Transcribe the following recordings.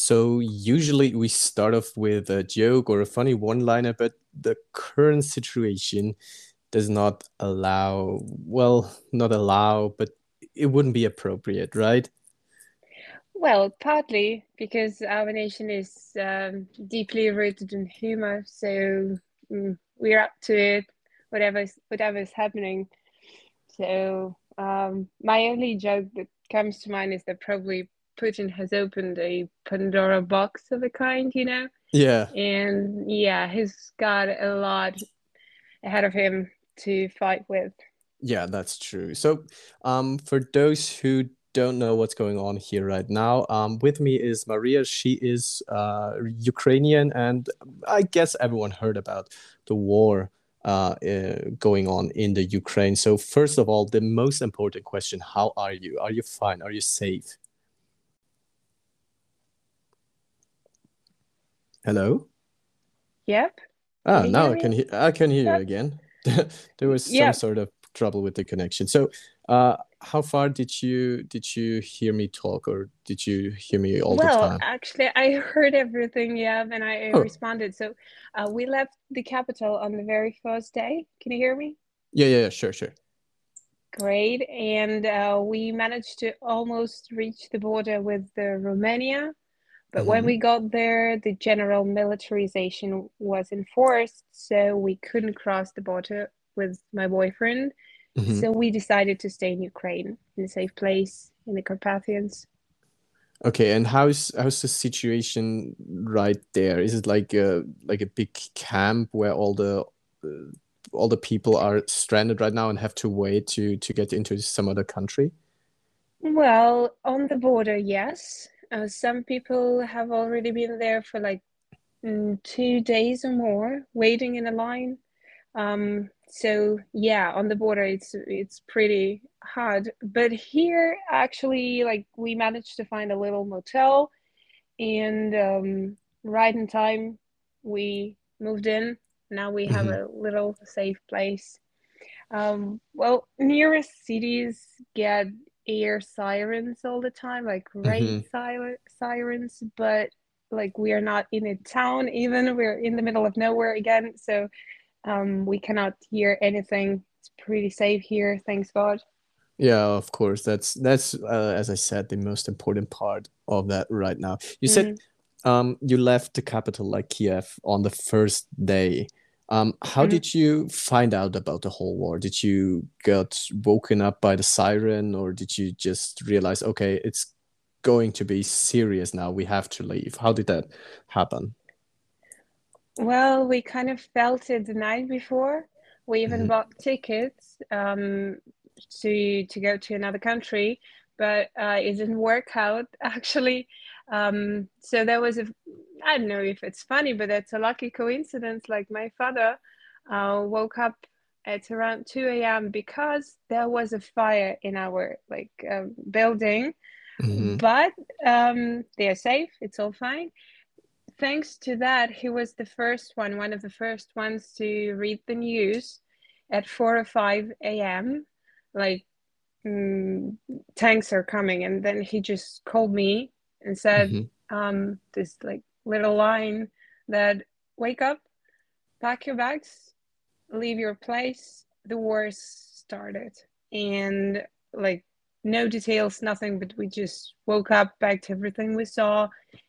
So usually we start off with a joke or a funny one-liner, but the current situation does not allow, well, not allow, but it wouldn't be appropriate, right? Well, partly because our nation is um, deeply rooted in humor, so mm, we're up to it, whatever's whatever's happening. So um, my only joke that comes to mind is that probably Putin has opened a Pandora box of a kind, you know? Yeah. And yeah, he's got a lot ahead of him to fight with. Yeah, that's true. So, um, for those who don't know what's going on here right now, um, with me is Maria. She is uh, Ukrainian, and I guess everyone heard about the war uh, uh, going on in the Ukraine. So, first of all, the most important question: How are you? Are you fine? Are you safe? Hello. Yep. Ah, now I can hear. I can hear yep. you again. there was some yep. sort of trouble with the connection. So, uh, how far did you did you hear me talk, or did you hear me all well, the time? Well, actually, I heard everything. Yeah, and I oh. responded. So, uh, we left the capital on the very first day. Can you hear me? Yeah, yeah, yeah sure, sure. Great, and uh, we managed to almost reach the border with the Romania but mm-hmm. when we got there, the general militarization was enforced, so we couldn't cross the border with my boyfriend. Mm-hmm. So we decided to stay in Ukraine, in a safe place in the Carpathians. Okay, and how's how's the situation right there? Is it like a like a big camp where all the uh, all the people are stranded right now and have to wait to to get into some other country? Well, on the border, yes. Uh, some people have already been there for like mm, two days or more, waiting in a line. Um, so yeah, on the border, it's it's pretty hard. But here, actually, like we managed to find a little motel, and um, right in time, we moved in. Now we have mm-hmm. a little safe place. Um, well, nearest cities get air sirens all the time, like rain mm-hmm. sirens, but like we are not in a town even. We're in the middle of nowhere again, so um, we cannot hear anything. It's pretty safe here, thanks God. Yeah, of course. That's that's uh, as I said, the most important part of that right now. You mm-hmm. said um, you left the capital like Kiev on the first day. Um, how mm-hmm. did you find out about the whole war? Did you get woken up by the siren, or did you just realize, okay, it's going to be serious now? We have to leave. How did that happen? Well, we kind of felt it the night before. We even mm-hmm. bought tickets um, to to go to another country, but uh, it didn't work out actually. Um, so there was a I don't know if it's funny, but that's a lucky coincidence. Like my father uh, woke up at around 2 a.m. because there was a fire in our like uh, building, mm-hmm. but um, they are safe. It's all fine. Thanks to that, he was the first one, one of the first ones to read the news at 4 or 5 a.m. Like mm, tanks are coming, and then he just called me and said, mm-hmm. um, "This like little line that wake up, pack your bags, leave your place. The war started. And like no details, nothing, but we just woke up, packed everything we saw,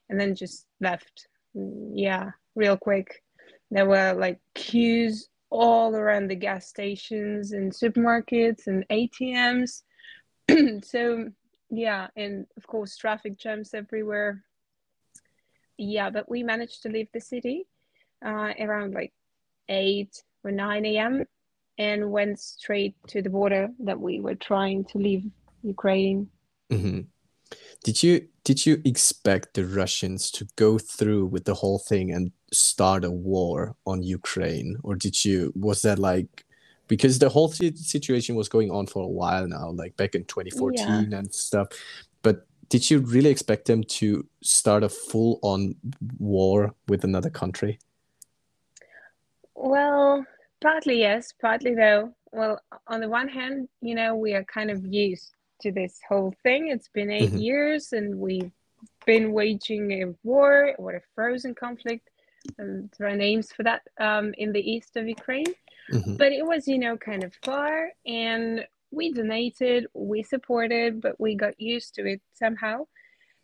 and then just left. Yeah, real quick. There were like queues all around the gas stations and supermarkets and ATMs. so yeah, and of course traffic jams everywhere yeah, but we managed to leave the city uh, around like 8 or 9 a.m. and went straight to the border that we were trying to leave Ukraine. Mm-hmm. Did you did you expect the Russians to go through with the whole thing and start a war on Ukraine, or did you was that like because the whole situation was going on for a while now, like back in 2014 yeah. and stuff? But did you really expect them to start a full on war with another country? Well, partly yes, partly no. Well, on the one hand, you know, we are kind of used to this whole thing. It's been 8 mm-hmm. years and we've been waging a war or a frozen conflict, and there are names for that um, in the east of Ukraine. Mm-hmm. But it was, you know, kind of far, and we donated, we supported, but we got used to it somehow.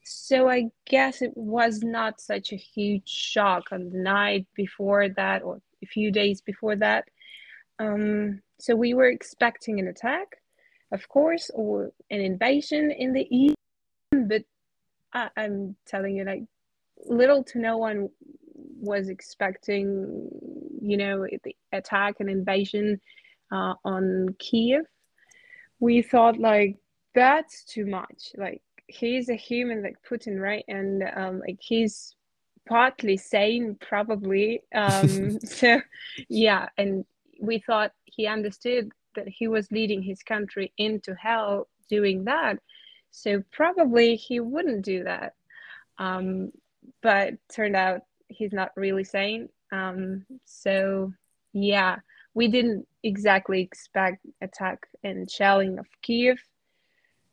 So I guess it was not such a huge shock on the night before that or a few days before that. Um, so we were expecting an attack, of course, or an invasion in the east, but I, I'm telling you, like, little to no one was expecting, you know, the attack and invasion uh, on Kiev. We thought like that's too much. Like he's a human like Putin, right? And um, like he's partly sane, probably. Um, so yeah, and we thought he understood that he was leading his country into hell doing that. So probably he wouldn't do that. Um, but turned out he's not really sane. Um, so yeah, we didn't exactly expect attack and shelling of Kiev.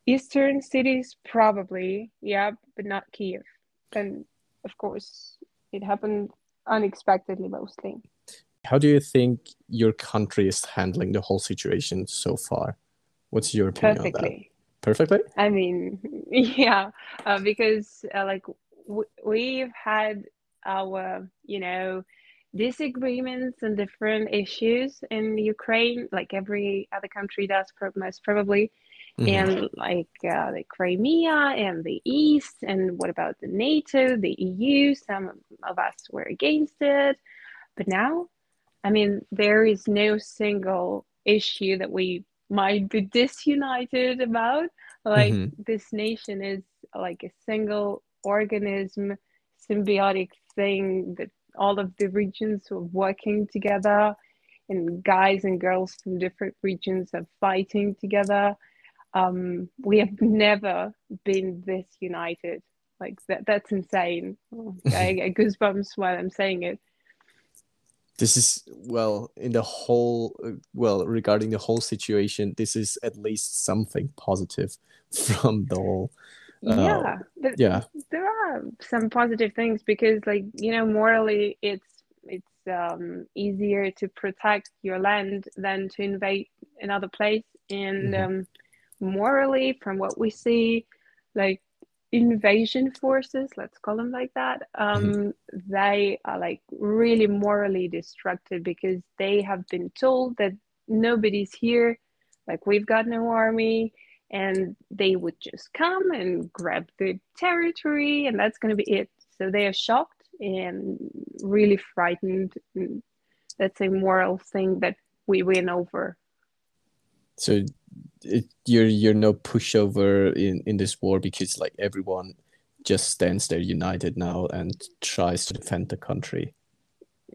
Eastern cities probably, yeah, but not Kiev. And of course, it happened unexpectedly mostly. How do you think your country is handling the whole situation so far? What's your opinion Perfectly. on that? Perfectly. I mean, yeah, uh, because uh, like w- we've had our, you know, disagreements and different issues in Ukraine, like every other country does, most probably. Mm-hmm. And like uh, the Crimea and the East, and what about the NATO, the EU? Some of us were against it, but now, I mean, there is no single issue that we might be disunited about. Like mm-hmm. this nation is like a single organism, symbiotic thing that all of the regions are working together and guys and girls from different regions are fighting together. Um, we have never been this united. Like that that's insane. I get goosebumps while i'm saying it. This is well in the whole well regarding the whole situation this is at least something positive from the whole yeah there, yeah there are some positive things because like you know morally it's it's um, easier to protect your land than to invade another place and mm-hmm. um, morally from what we see like invasion forces let's call them like that um, mm-hmm. they are like really morally destructive because they have been told that nobody's here like we've got no army and they would just come and grab the territory and that's going to be it. So they are shocked and really frightened. That's a moral thing that we win over. So it, you're you're no pushover in in this war because like everyone just stands there united now and tries to defend the country.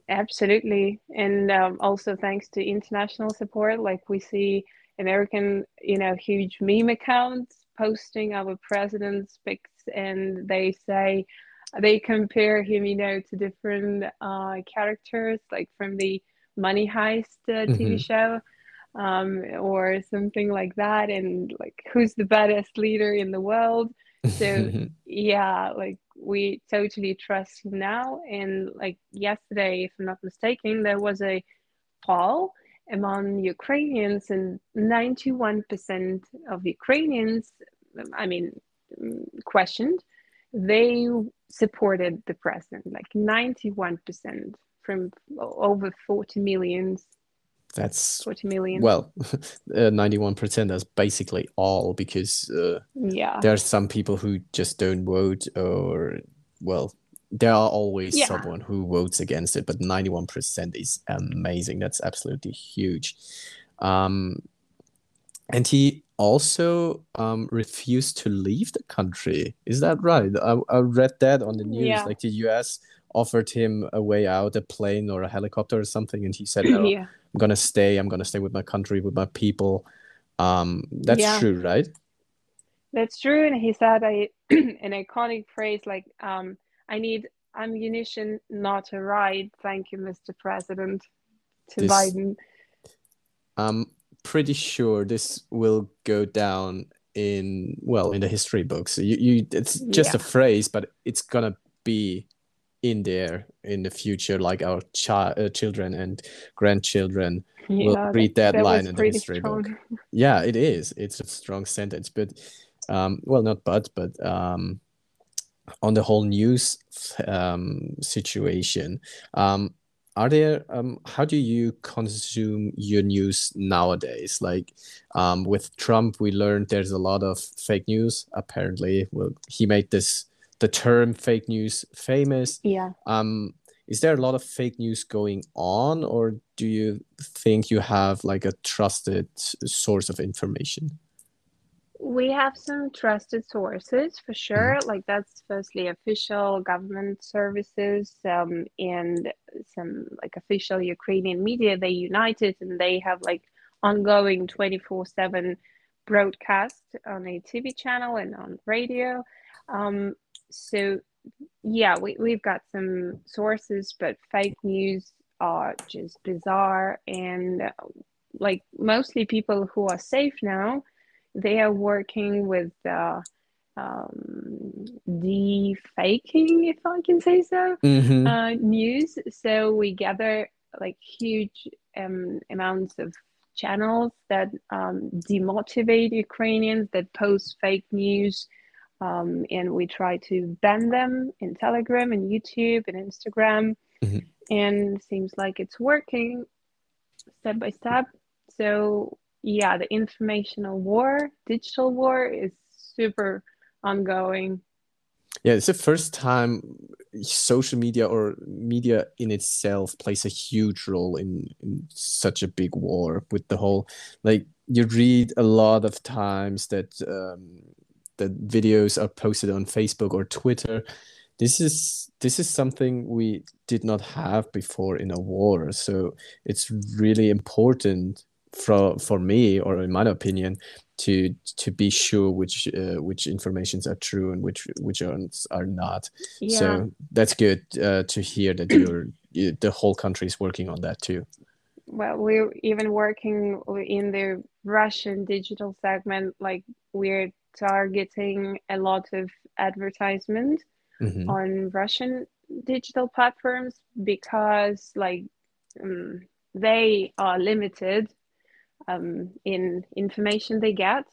Absolutely. And um, also thanks to international support like we see American, you know, huge meme accounts posting our president's pics, and they say they compare him, you know, to different uh, characters, like from the Money Heist uh, TV mm-hmm. show, um, or something like that, and like who's the baddest leader in the world. So yeah, like we totally trust him now. And like yesterday, if I'm not mistaken, there was a poll among Ukrainians, and 91% of Ukrainians, I mean, questioned, they supported the president, like 91% from over 40 millions. That's 40 million. Well, uh, 91% that's basically all because uh, yeah, there are some people who just don't vote or, well, there are always yeah. someone who votes against it, but 91% is amazing. That's absolutely huge. Um, and he also um, refused to leave the country. Is that right? I, I read that on the news. Yeah. Like the US offered him a way out, a plane or a helicopter or something, and he said, "No, yeah. I'm gonna stay. I'm gonna stay with my country, with my people." Um, that's yeah. true, right? That's true, and he said a, an iconic phrase like, um, I need ammunition, not a ride. Thank you, Mr. President, to this, Biden. I'm pretty sure this will go down in well in the history books. You, you it's just yeah. a phrase, but it's gonna be in there in the future, like our child, uh, children and grandchildren yeah, will read that, that line in the history strong. book. Yeah, it is. It's a strong sentence, but um, well, not but, but um, on the whole news um, situation, um, are there um, how do you consume your news nowadays? Like um, with trump we learned there's a lot of fake news. Apparently well he made this the term fake news famous. Yeah. Um is there a lot of fake news going on or do you think you have like a trusted source of information we have some trusted sources for sure. Mm-hmm. Like that's firstly official government services um, and some like official Ukrainian media. They united and they have like ongoing twenty four seven broadcast on a TV channel and on radio. Um, so yeah, we we've got some sources, but fake news are just bizarre and like mostly people who are safe now they are working with uh, um, defaking, if I can say so, mm-hmm. uh, news. So we gather like huge um, amounts of channels that um, demotivate Ukrainians, that post fake news. Um, and we try to ban them in Telegram and YouTube and Instagram. Mm-hmm. And seems like it's working step by step. So yeah, the informational war, digital war is super ongoing. Yeah, it's the first time social media or media in itself plays a huge role in, in such a big war with the whole like you read a lot of times that um, that videos are posted on Facebook or Twitter. This is this is something we did not have before in a war, so it's really important for for me or in my opinion to to be sure which uh, which informations are true and which which ones are not yeah. so that's good uh, to hear that you're you, the whole country is working on that too well we're even working in the russian digital segment like we're targeting a lot of advertisement mm-hmm. on russian digital platforms because like um, they are limited um, in information they get.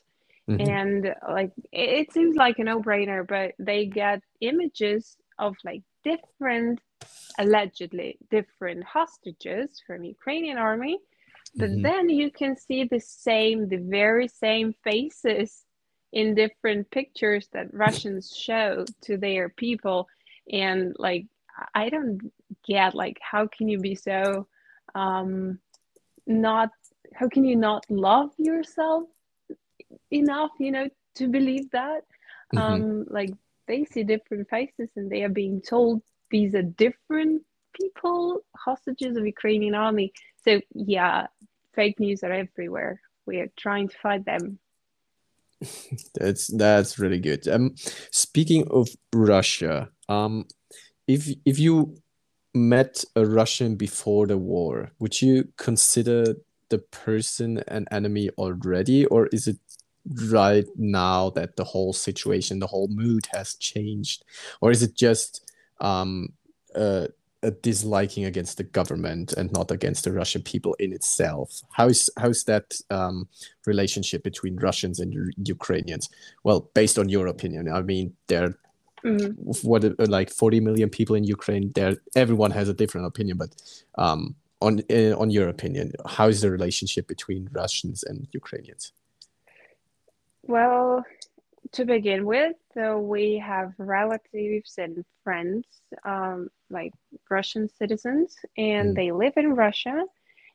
Mm-hmm. And like it, it seems like a no-brainer, but they get images of like different, allegedly different hostages from Ukrainian army. But mm-hmm. then you can see the same, the very same faces in different pictures that Russians show to their people. And like, I don't get like, how can you be so um, not how can you not love yourself enough you know to believe that? Mm-hmm. um like they see different faces and they are being told these are different people hostages of ukrainian army. So yeah fake news are everywhere. We are trying to fight them. That's that's really good. Um speaking of russia um if if you met a russian before the war would you consider the person an enemy already, or is it right now that the whole situation, the whole mood has changed, or is it just um, a, a disliking against the government and not against the Russian people in itself? How is how's that um, relationship between Russians and Ukrainians? Well, based on your opinion, I mean, there Mm. what like 40 million people in ukraine there everyone has a different opinion but um on uh, on your opinion, how is the relationship between Russians and Ukrainians? Well, to begin with, so we have relatives and friends, um, like Russian citizens, and mm. they live in Russia,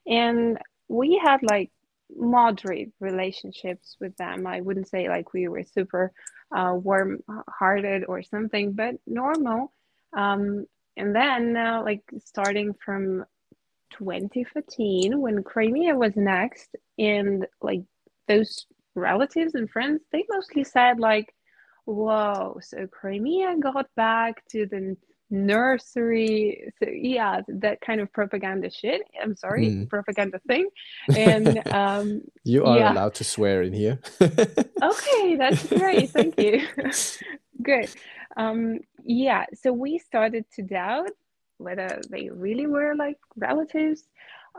and we had like moderate relationships with them. I wouldn't say like we were super uh, warm-hearted or something, but normal. Um, and then, uh, like starting from 2015 when Crimea was next, and like those relatives and friends, they mostly said like, "Whoa!" So Crimea got back to the nursery so yeah that kind of propaganda shit i'm sorry mm. propaganda thing and um you are yeah. allowed to swear in here okay that's great thank you good um yeah so we started to doubt whether they really were like relatives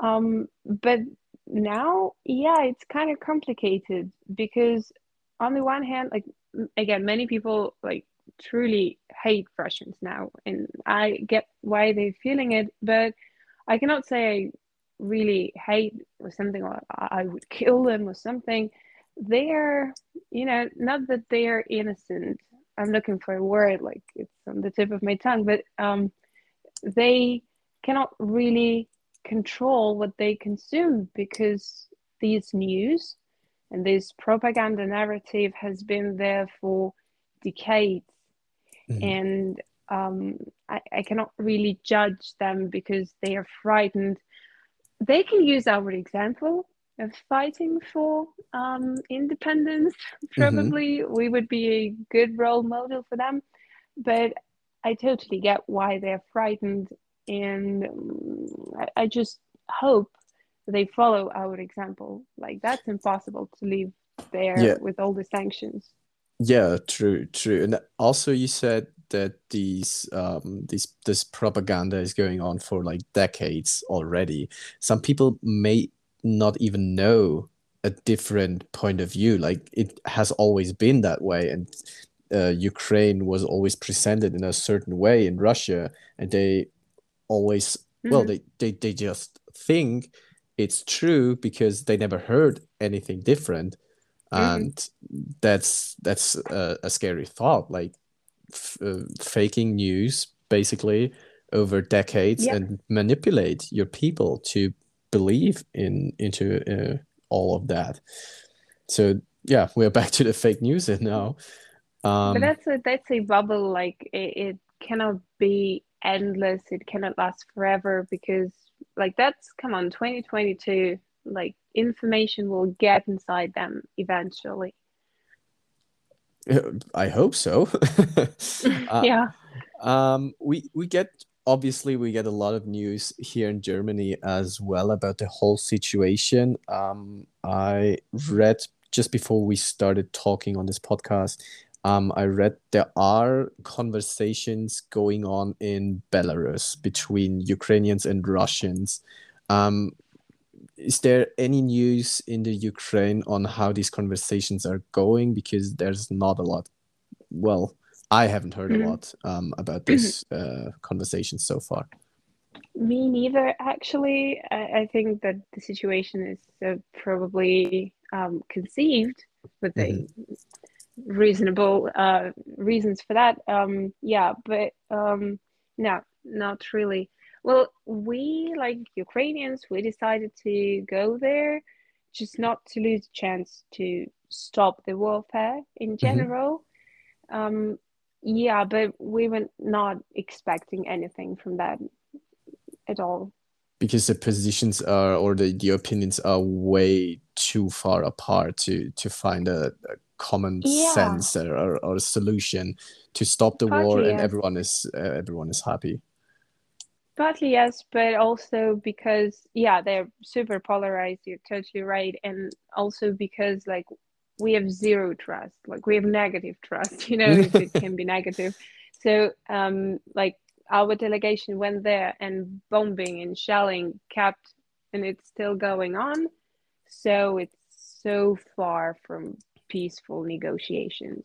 um but now yeah it's kind of complicated because on the one hand like again many people like truly hate Russians now, and I get why they're feeling it, but I cannot say I really hate or something, or I would kill them or something. They're, you know, not that they are innocent. I'm looking for a word like it's on the tip of my tongue, but um, they cannot really control what they consume because these news and this propaganda narrative has been there for decades mm-hmm. and um, I, I cannot really judge them because they are frightened. They can use our example of fighting for um, independence. Mm-hmm. Probably mm-hmm. we would be a good role model for them, but I totally get why they're frightened, and um, I, I just hope they follow our example. Like that's impossible to leave there yeah. with all the sanctions. Yeah, true, true. And also you said that these um these this propaganda is going on for like decades already. Some people may not even know a different point of view. Like it has always been that way and uh, Ukraine was always presented in a certain way in Russia and they always mm-hmm. well they, they they just think it's true because they never heard anything different Mm-hmm. and that's that's a, a, scary thought like f- uh, faking news basically over decades yeah. and manipulate your people to believe in into uh, all of that so yeah we're back to the fake news now um, but that's a that's a bubble like it, it cannot be endless it cannot last forever because like that's come on 2022 like information will get inside them eventually. I hope so. Uh, yeah. um we we get obviously we get a lot of news here in germany as well about the whole situation. Um i read just before we started talking on this podcast um, I read there are conversations going on in Belarus between Ukrainians and Russians. Um, is there any news in the Ukraine on how these conversations are going? Because there's not a lot. Well, I haven't heard mm-hmm. a lot um, about this mm-hmm. uh, conversation so far. Me neither, actually. I, I think that the situation is uh, probably um, conceived with mm-hmm. Reasonable uh, reasons for that. Um, yeah, but um, no, not really. Well, we like Ukrainians, we decided to go there just not to lose a chance to stop the warfare in mm-hmm. general. Mm-hmm. Um, yeah, but we were not expecting anything from that at all. Because the positions are, or the, the opinions are way too far apart to to find a, a common yeah. sense or, or, a solution to stop the Partly, war, and everyone is uh, everyone is happy. Partly yes, but also because yeah, they're super polarized. You're totally right, and also because like we have zero trust, like we have negative trust. You know, it can be negative. So um, like our delegation went there, and bombing and shelling kept, and it's still going on. So it's so far from peaceful negotiations.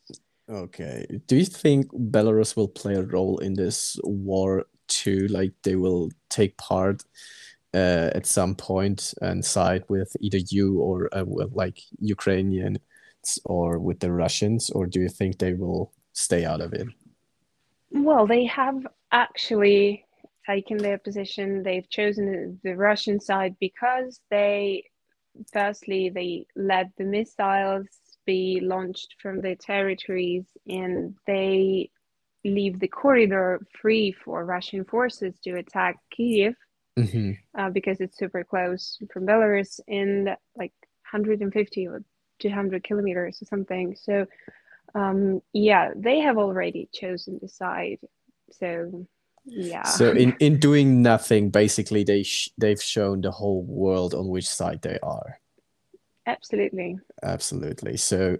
Okay. Do you think Belarus will play a role in this war too like they will take part uh, at some point and side with either you or uh, with like Ukrainians or with the Russians, or do you think they will stay out of it? Well, they have actually taken their position. They've chosen the Russian side because they, firstly, they led the missiles be launched from their territories and they leave the corridor free for Russian forces to attack Kiev mm-hmm. uh, because it's super close from Belarus in like 150 or 200 kilometers or something. So, um, yeah, they have already chosen the side. So, yeah. So in in doing nothing, basically they sh- they've shown the whole world on which side they are. Absolutely. Absolutely. So,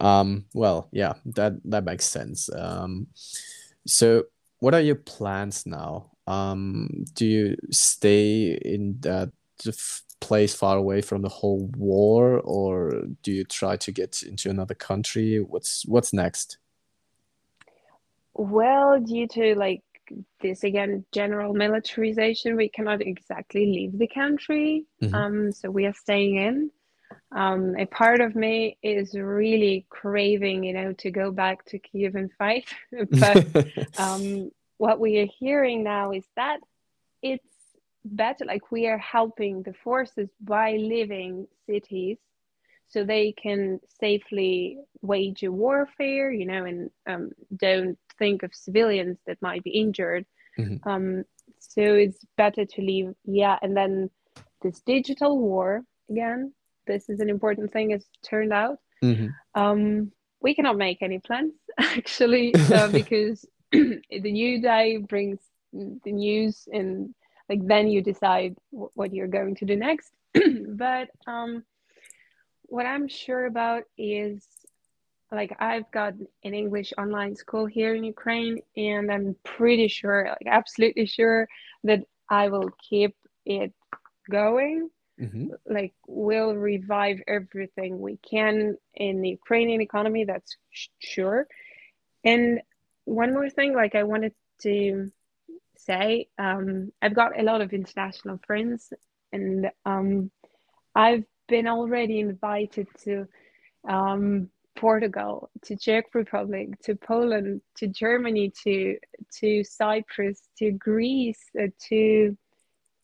um, well, yeah, that that makes sense. Um, so what are your plans now? Um, do you stay in that place far away from the whole war, or do you try to get into another country? What's what's next? Well, due to like this again general militarization, we cannot exactly leave the country. Mm-hmm. Um, so we are staying in. Um, a part of me is really craving, you know, to go back to Kiev and fight. but um, what we are hearing now is that it's better, like we are helping the forces by leaving cities so they can safely wage a warfare, you know, and um, don't think of civilians that might be injured. Mm-hmm. Um, so it's better to leave, yeah. And then this digital war again, this is an important thing, as turned out. Mm-hmm. Um, we cannot make any plans actually uh, because the new day brings the news and like then you decide w- what you're going to do next but um what i'm sure about is like I've got an English online school here in Ukraine, and I'm pretty sure, like absolutely sure, that I will keep it going. Mm-hmm. Like we'll revive everything we can in the Ukrainian economy. That's sure. And one more thing, like I wanted to say, um, I've got a lot of international friends, and um, I've been already invited to. Um, Portugal, to Czech Republic, to Poland, to Germany, to to Cyprus, to Greece, uh, to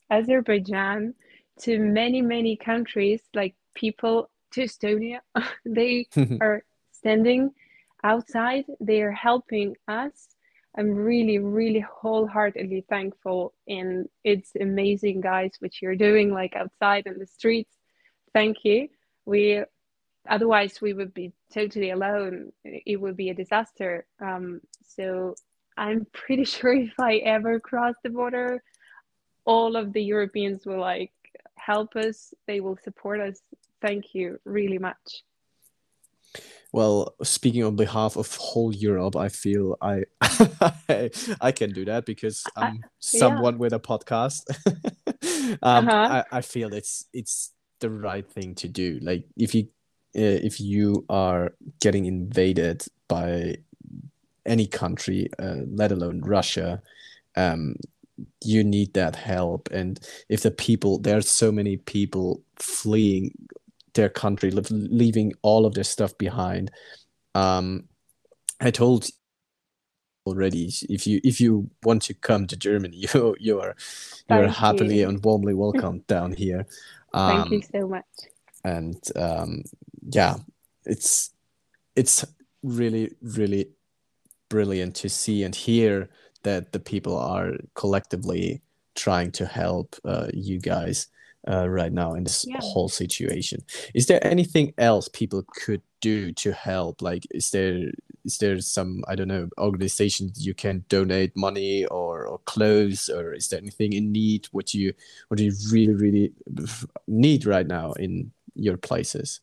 Azerbaijan, to many many countries. Like people to Estonia, they are standing outside. They are helping us. I'm really, really wholeheartedly thankful, and it's amazing, guys, what you're doing, like outside in the streets. Thank you. We otherwise we would be totally alone it would be a disaster um, so i'm pretty sure if i ever cross the border all of the europeans will like help us they will support us thank you really much well speaking on behalf of whole europe i feel i i can do that because i'm someone yeah. with a podcast um, uh-huh. I, I feel it's it's the right thing to do like if you uh, if you are getting invaded by any country, uh, let alone Russia, um, you need that help. And if the people, there are so many people fleeing their country, leaving all of their stuff behind. Um, I told already if you if you want to come to Germany, you you are you are happily you. and warmly welcome down here. Um, Thank you so much. And um, yeah, it's it's really really brilliant to see and hear that the people are collectively trying to help uh, you guys uh, right now in this yeah. whole situation. Is there anything else people could do to help? Like, is there is there some I don't know organizations you can donate money or, or clothes, or is there anything in need what you what do you really really need right now in your places?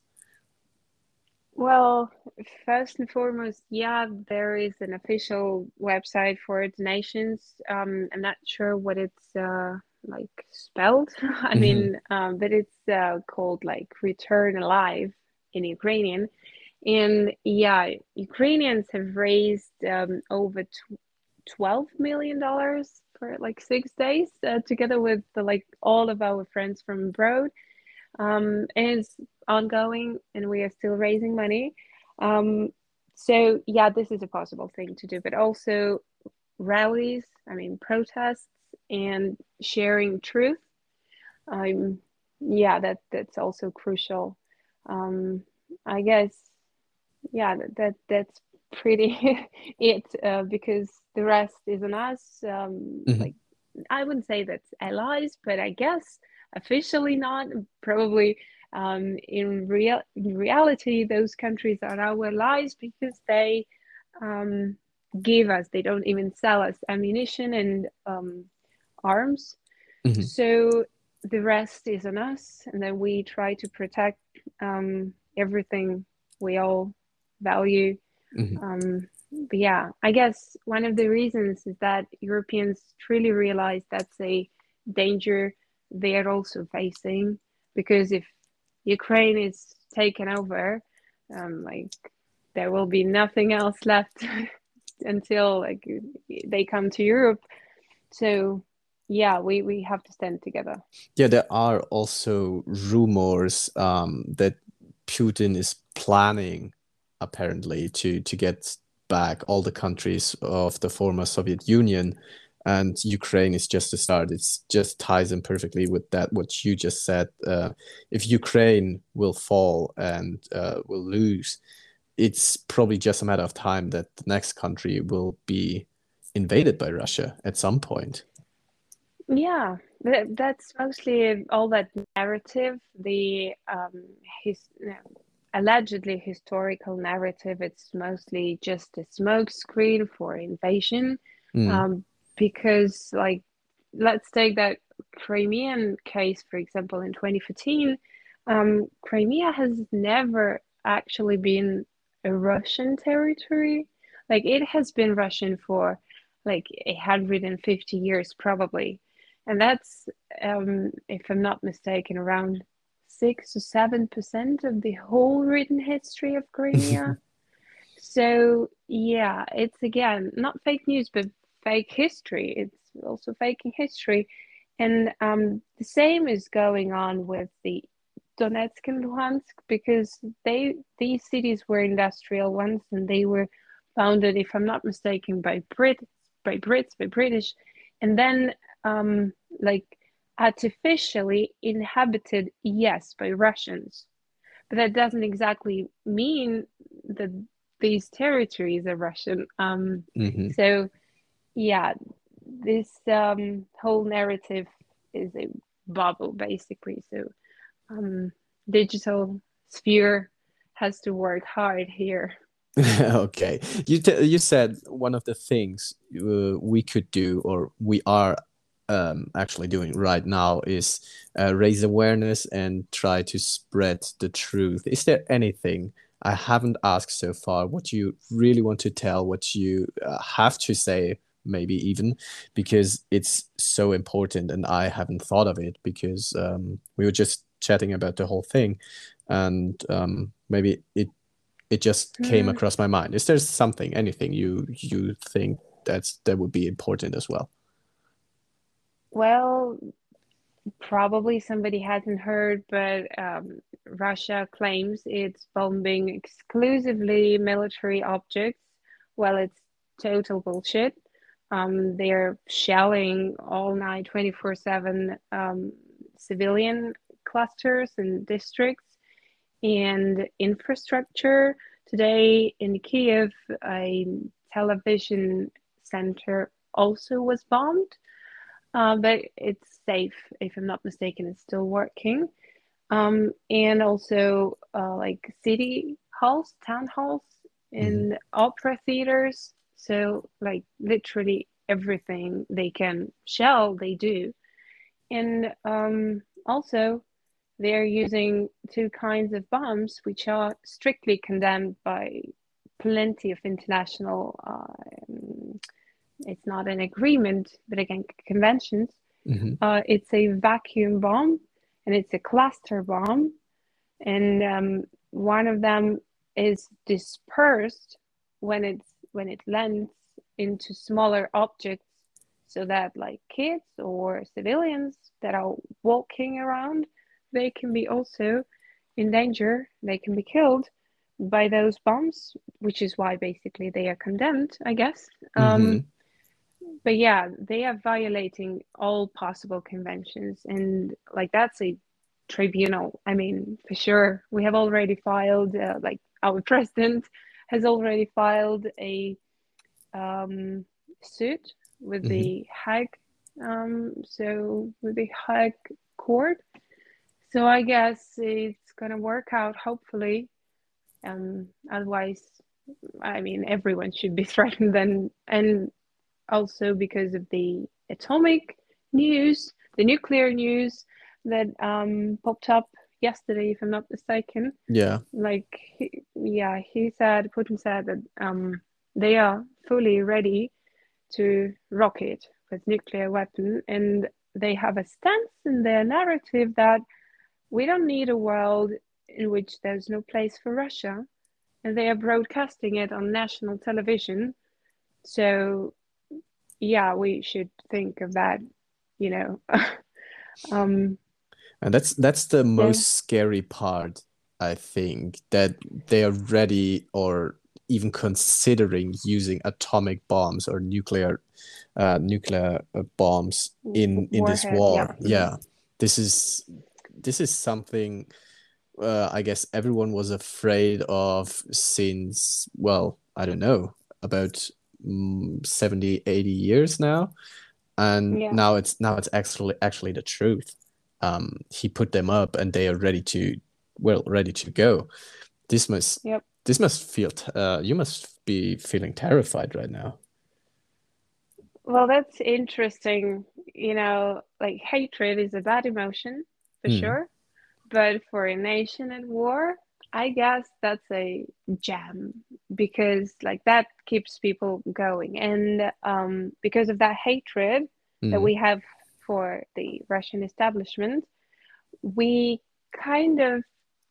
Well, first and foremost, yeah, there is an official website for donations. Um, I'm not sure what it's uh, like spelled. I mm-hmm. mean, um, but it's uh, called like Return Alive in Ukrainian. And yeah, Ukrainians have raised um, over tw- twelve million dollars for like six days, uh, together with the, like all of our friends from abroad. Um, it's ongoing and we are still raising money. Um, so, yeah, this is a possible thing to do, but also rallies, I mean, protests and sharing truth. Um, yeah, that, that's also crucial. Um, I guess, yeah, that, that that's pretty it uh, because the rest is on us. Um, mm-hmm. Like, I wouldn't say that's allies, but I guess officially not. Probably um, in real in reality, those countries are our allies because they um, give us they don't even sell us ammunition and um, arms mm-hmm. so the rest is on us and then we try to protect um, everything we all value mm-hmm. um, but yeah i guess one of the reasons is that europeans truly realize that's a danger they are also facing because if ukraine is taken over um, like there will be nothing else left until like they come to europe. So yeah we we have to stand together. Yeah there are also rumors um, that putin is planning apparently to to get back all the countries of the former soviet union and ukraine is just a start it's just ties in perfectly with that what you just said uh, if ukraine will fall and uh, will lose it's probably just a matter of time that the next country will be invaded by russia at some point yeah, that's mostly all that narrative, the um, his allegedly historical narrative. It's mostly just a smokescreen for invasion, mm. um, because like let's take that Crimean case for example in 2014. Um, Crimea has never actually been a Russian territory. Like it has been Russian for like 150 years probably and that's um, if i'm not mistaken around six or seven percent of the whole written history of crimea so yeah it's again not fake news but fake history it's also faking history and um, the same is going on with the donetsk and luhansk because they these cities were industrial ones and they were founded if i'm not mistaken by brit by brits by british and then um, like artificially inhabited, yes, by Russians. But that doesn't exactly mean that these territories are Russian. Um, mm-hmm. So, yeah, this um, whole narrative is a bubble, basically. So, um, digital sphere has to work hard here. okay, you you said one of the things uh, we could do, or we are um, actually doing right now is uh, raise awareness and try to spread the truth. Is there anything I haven't asked so far? What you really want to tell? What you uh, have to say? Maybe even because it's so important, and I haven't thought of it because um, we were just chatting about the whole thing, and um, maybe it it just mm. came across my mind. Is there something, anything you you think that's that would be important as well? Well, probably somebody hasn't heard, but um, Russia claims it's bombing exclusively military objects. Well, it's total bullshit. Um, they're shelling all night, 24 um, 7 civilian clusters and districts and infrastructure. Today in Kiev, a television center also was bombed uh, but it's safe. If I'm not mistaken, it's still working. Um, and also uh, like city halls, town halls, and mm-hmm. opera theaters. So like literally everything they can shell, they do. And um, also, they're using two kinds of bombs, which are strictly condemned by plenty of international uh, it's not an agreement, but again, conventions. Mm-hmm. Uh, it's a vacuum bomb and it's a cluster bomb. And um, one of them is dispersed when it's when it lands into smaller objects so that like kids or civilians that are walking around they can be also in danger they can be killed by those bombs which is why basically they are condemned i guess um, mm-hmm but yeah, they are violating all possible conventions, and like that's a tribunal. I mean, for sure, we have already filed. Uh, like our president has already filed a um, suit with mm-hmm. the Hague, um, so with the Hague court. So I guess it's gonna work out, hopefully. Um, otherwise, I mean, everyone should be threatened, and and also because of the atomic news, the nuclear news that um, popped up yesterday, if I'm not mistaken. Yeah. Like, he, yeah, he said, Putin said that um, they are fully ready to rock it with nuclear weapon, and they have a stance in their narrative that we don't need a world in which there's no place for Russia, and they are broadcasting it on national television. So, yeah, we should think of that, you know. um, and that's that's the most yeah. scary part, I think, that they are ready or even considering using atomic bombs or nuclear uh, nuclear uh, bombs in in Warhead, this war. Yeah. yeah, this is this is something uh, I guess everyone was afraid of since well I don't know about um, 70 80 years now and yeah. now it's now it's actually actually the truth um, he put them up and they are ready to well ready to go this must yep. this must feel uh, you must be feeling terrified right now well that's interesting you know like hatred is a bad emotion for mm. sure but for a nation at war i guess that's a gem because like that keeps people going and um, because of that hatred mm. that hmm. we have for the Russian establishment, we kind of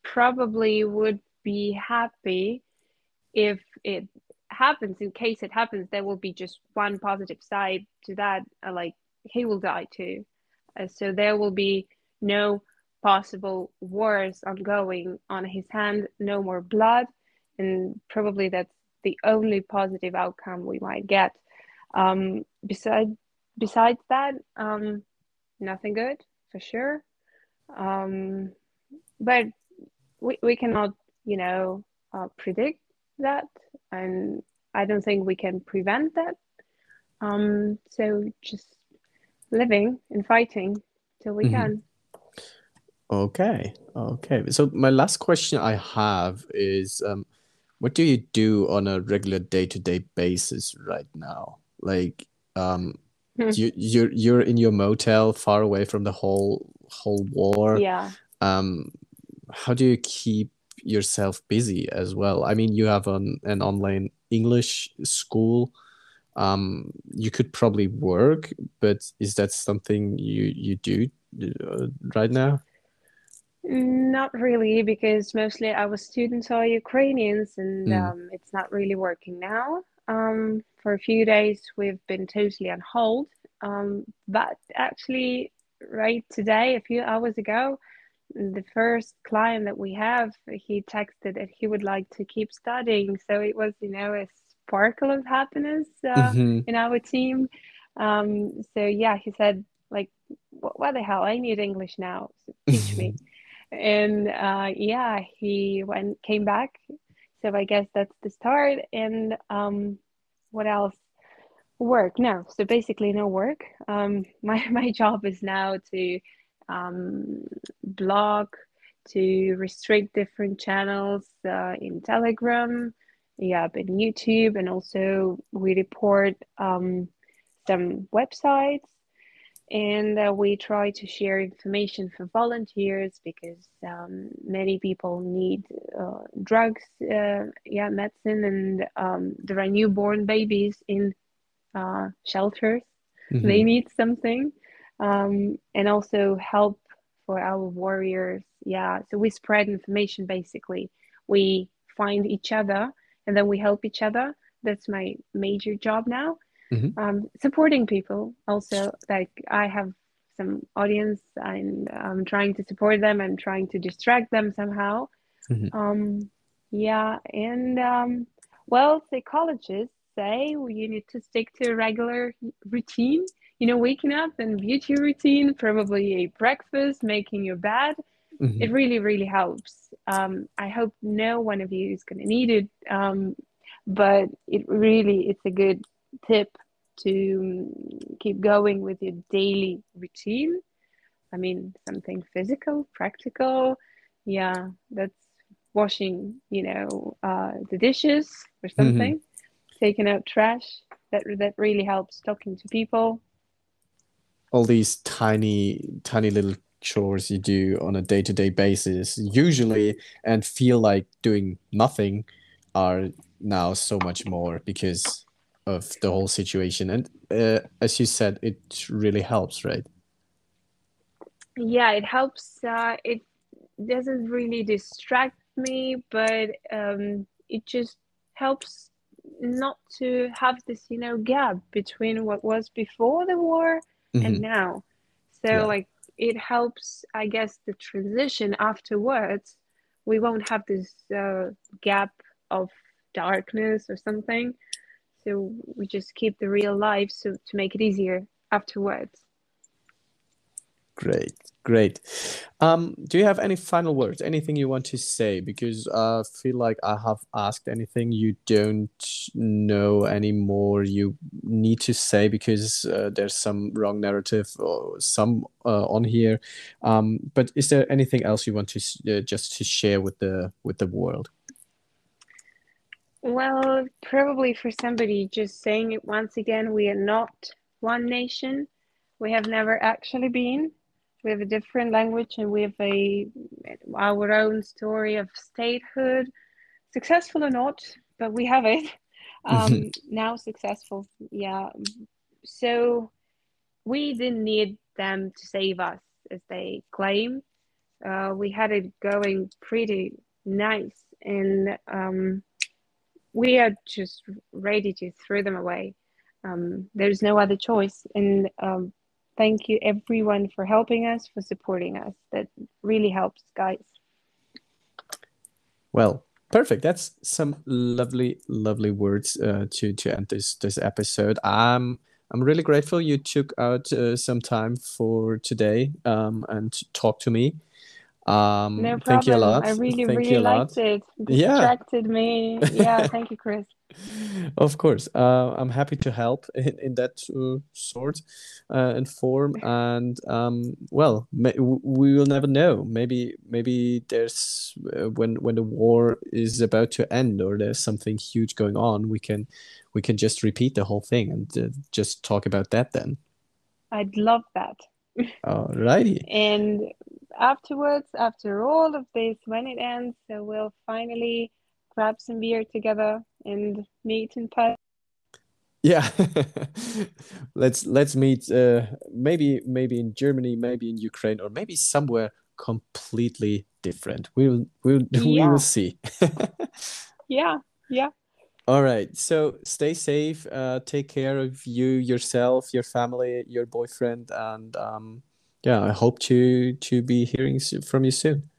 probably would be happy if it happens. In case it happens, there will be just one positive side to that, uh, like he will die too. Uh, so there will be no possible wars ongoing on his hand, no more blood, and probably that's the only positive outcome we might get. Um, besides, besides that, um, nothing good for sure. Um, but we, we cannot, you know, uh, predict that. And I don't think we can prevent that. Um, so just living and fighting till we mm-hmm. can. Okay. Okay. So my last question I have is um, what do you do on a regular day-to-day basis right now? Like um. You you're you're in your motel far away from the whole whole war. Yeah. Um how do you keep yourself busy as well? I mean you have an, an online english school. Um you could probably work but is that something you you do uh, right now? Not really because mostly our students are ukrainians and mm. um, it's not really working now um, for a few days, we've been totally on hold. Um, but actually, right today, a few hours ago, the first client that we have, he texted that he would like to keep studying. So it was, you know, a sparkle of happiness uh, mm-hmm. in our team. Um, so yeah, he said, like, what, what, the hell? I need English now. So teach me. and uh, yeah, he went came back so I guess that's the start. And um, what else? Work. No. So basically, no work. Um, my my job is now to um, blog, to restrict different channels uh, in Telegram, yeah, in YouTube, and also we report um, some websites and uh, we try to share information for volunteers because um, many people need uh, drugs uh, yeah medicine and um, there are newborn babies in uh, shelters. Mm-hmm. they need something um, and also help for our warriors yeah. So we spread information basically. We find each other and then we help each other. That's my major job now mm-hmm. um, supporting people also like i have some audience and i'm trying to support them i'm trying to distract them somehow mm-hmm. um, yeah and um, well psychologists say you need to stick to a regular routine you know waking up and beauty routine probably a breakfast making your bed mm-hmm. it really really helps um, i hope no one of you is going to need it um, but it really it's a good tip to keep going with your daily routine. I mean, something physical, practical. Yeah, that's washing, you know, uh, the dishes or mm-hmm. something, mm-hmm. taking out trash. That that really helps talking to people. All these tiny, tiny little chores you do on a day-to-day basis, usually, and feel like doing nothing, are now so much more because of the whole situation. And uh, as you said, it really helps, right? Yeah, it helps. Uh, it doesn't really distract me, but um, it just helps not to have this, you know, gap between what was before the war mm-hmm. and now. So, yeah. like, it helps, I guess, the transition afterwards. We won't have this uh, gap of darkness or something. So we just keep the real life so to make it easier afterwards. Great, great. Um, do you have any final words? Anything you want to say? Because I feel like I have asked anything you don't know anymore. You need to say because uh, there's some wrong narrative or some uh, on here. Um, but is there anything else you want to uh, just to share with the with the world? Well, probably for somebody just saying it once again, we are not one nation. We have never actually been. We have a different language and we have a our own story of statehood, successful or not, but we have it. Um, now successful, yeah. So we didn't need them to save us, as they claim. Uh, we had it going pretty nice, and um, we are just ready to throw them away. Um, there's no other choice. And um, thank you, everyone, for helping us, for supporting us. That really helps, guys. Well, perfect. That's some lovely, lovely words uh, to to end this this episode. I'm I'm really grateful you took out uh, some time for today um, and talk to me. Um, no problem. Thank you a lot. I really, thank really liked it. Distracted yeah. me. Yeah, thank you, Chris. of course, uh, I'm happy to help in, in that uh, sort uh, and form. And um, well, may, we will never know. Maybe, maybe there's uh, when when the war is about to end or there's something huge going on, we can we can just repeat the whole thing and uh, just talk about that then. I'd love that. Alrighty. and afterwards, after all of this, when it ends, so we'll finally grab some beer together and meet in person. Yeah, let's let's meet. Uh, maybe maybe in Germany, maybe in Ukraine, or maybe somewhere completely different. We'll we'll yeah. we will see. yeah, yeah. All right. So stay safe. Uh, take care of you, yourself, your family, your boyfriend, and um, yeah, I hope to to be hearing from you soon.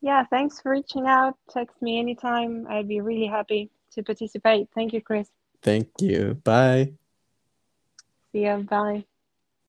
Yeah, thanks for reaching out. Text me anytime. I'd be really happy to participate. Thank you, Chris. Thank you. Bye. See you. Bye.